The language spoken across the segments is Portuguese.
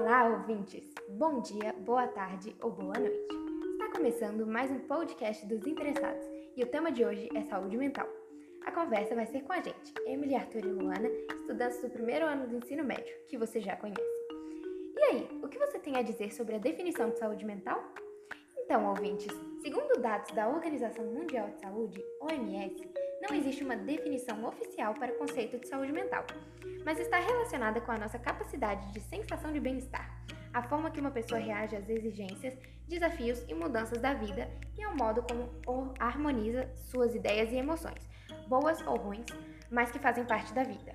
Olá, ouvintes! Bom dia, boa tarde ou boa noite. Está começando mais um podcast dos interessados e o tema de hoje é saúde mental. A conversa vai ser com a gente, Emily, Arthur e Luana, estudantes do primeiro ano do ensino médio, que você já conhece. E aí, o que você tem a dizer sobre a definição de saúde mental? Então, ouvintes, segundo dados da Organização Mundial de Saúde, OMS, não existe uma definição oficial para o conceito de saúde mental, mas está relacionada com a nossa capacidade de sensação de bem-estar, a forma que uma pessoa reage às exigências, desafios e mudanças da vida e ao modo como harmoniza suas ideias e emoções, boas ou ruins, mas que fazem parte da vida.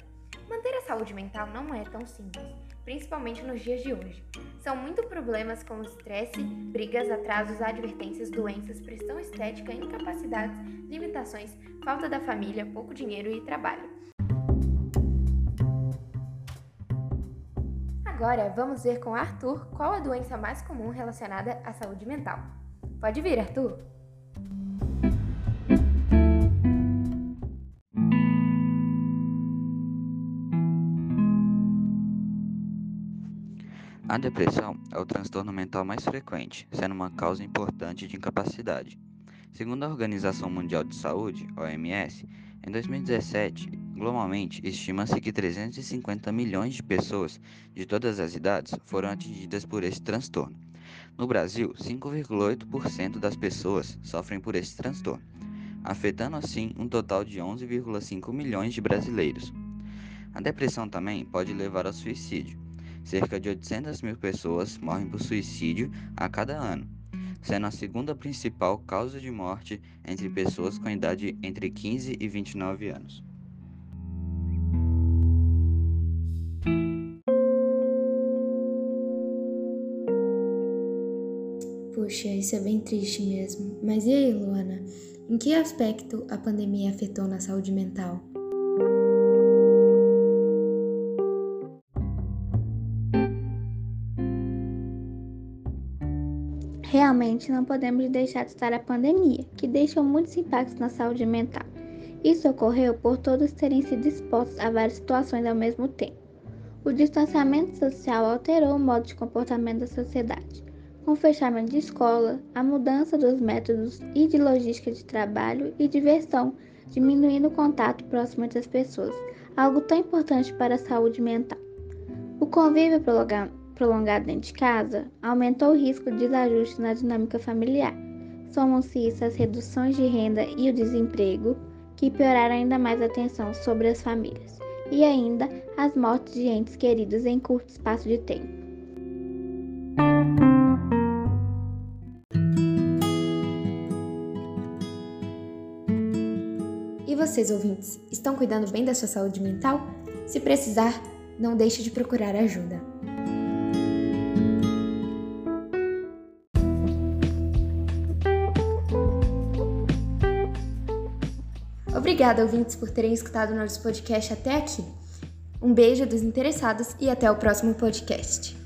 Manter a saúde mental não é tão simples, principalmente nos dias de hoje. São muitos problemas como estresse, brigas, atrasos, advertências, doenças, pressão estética, incapacidades, limitações, falta da família, pouco dinheiro e trabalho. Agora vamos ver com Arthur qual a doença mais comum relacionada à saúde mental. Pode vir, Arthur! A depressão é o transtorno mental mais frequente, sendo uma causa importante de incapacidade. Segundo a Organização Mundial de Saúde, OMS, em 2017, globalmente, estima-se que 350 milhões de pessoas de todas as idades foram atingidas por esse transtorno. No Brasil, 5,8% das pessoas sofrem por esse transtorno, afetando assim um total de 11,5 milhões de brasileiros. A depressão também pode levar ao suicídio cerca de 800 mil pessoas morrem por suicídio a cada ano, sendo a segunda principal causa de morte entre pessoas com idade entre 15 e 29 anos. Puxa, isso é bem triste mesmo. Mas e aí, Luana? Em que aspecto a pandemia afetou na saúde mental? Realmente não podemos deixar de citar a pandemia, que deixou muitos impactos na saúde mental. Isso ocorreu por todos terem sido expostos a várias situações ao mesmo tempo. O distanciamento social alterou o modo de comportamento da sociedade, com o fechamento de escola, a mudança dos métodos e de logística de trabalho e diversão, diminuindo o contato próximo entre as pessoas, algo tão importante para a saúde mental. O convívio prolongado prolongado dentro de casa aumentou o risco de desajustes na dinâmica familiar. Somam-se isso as reduções de renda e o desemprego, que pioraram ainda mais a tensão sobre as famílias, e ainda as mortes de entes queridos em curto espaço de tempo. E vocês, ouvintes, estão cuidando bem da sua saúde mental? Se precisar, não deixe de procurar ajuda. Obrigada, ouvintes, por terem escutado nosso podcast até aqui. Um beijo dos interessados e até o próximo podcast.